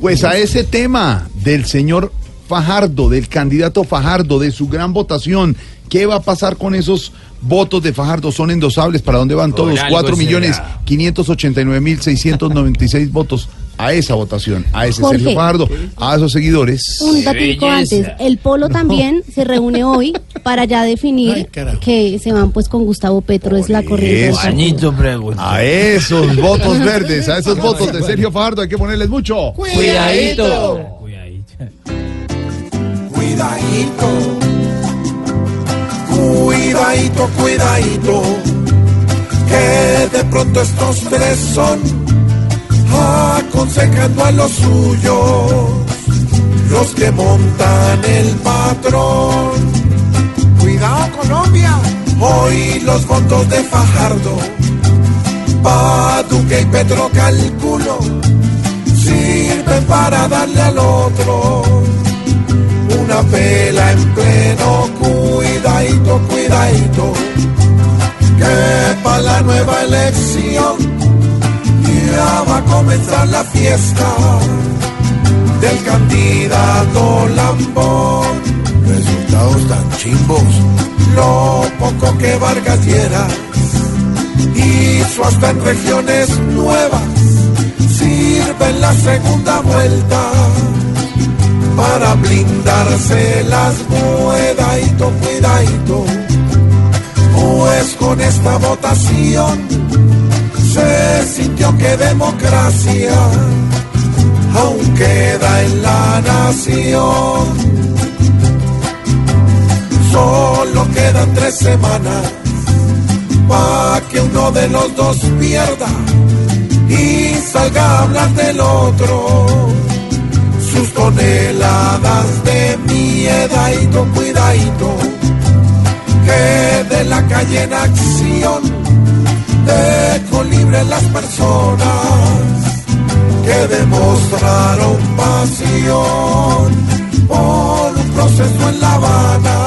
Pues a ese tema del señor Fajardo, del candidato Fajardo, de su gran votación, ¿qué va a pasar con esos votos de Fajardo? ¿Son endosables? ¿Para dónde van todos? Cuatro millones será. quinientos ochenta y nueve mil seiscientos noventa y seis votos a esa votación, a ese Jorge. Sergio Fajardo, a esos seguidores. Un datico antes, el Polo también se reúne hoy para ya definir que se van pues con Gustavo Petro, es la corriente. pregunta. A esos votos verdes, a esos votos de Sergio Fajardo hay que ponerles mucho. Cuidadito. Cuidadito. Cuidadito, cuidadito, cuidadito, que de pronto estos tres son aconsejando a los suyos, los que montan el patrón. Hoy los votos de Fajardo, pa Duque y Petro calculo, sirven para darle al otro. Una pela en pleno cuidadito, cuidadito, que para la nueva elección ya va a comenzar la fiesta del candidato Lambón. Resultados tan chimbos, poco que Vargas Lleras hizo hasta en regiones nuevas, sirve la segunda vuelta para blindarse las cuidadito, cuidadito, pues con esta votación se sintió que democracia aún queda en la nación. Semanas pa' que uno de los dos pierda y salga a hablar del otro. Sus toneladas de miedadito, cuidadito, que de la calle en acción dejo libre las personas que demostraron pasión por un proceso en La Habana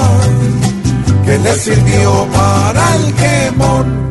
que les sirvió para el quemón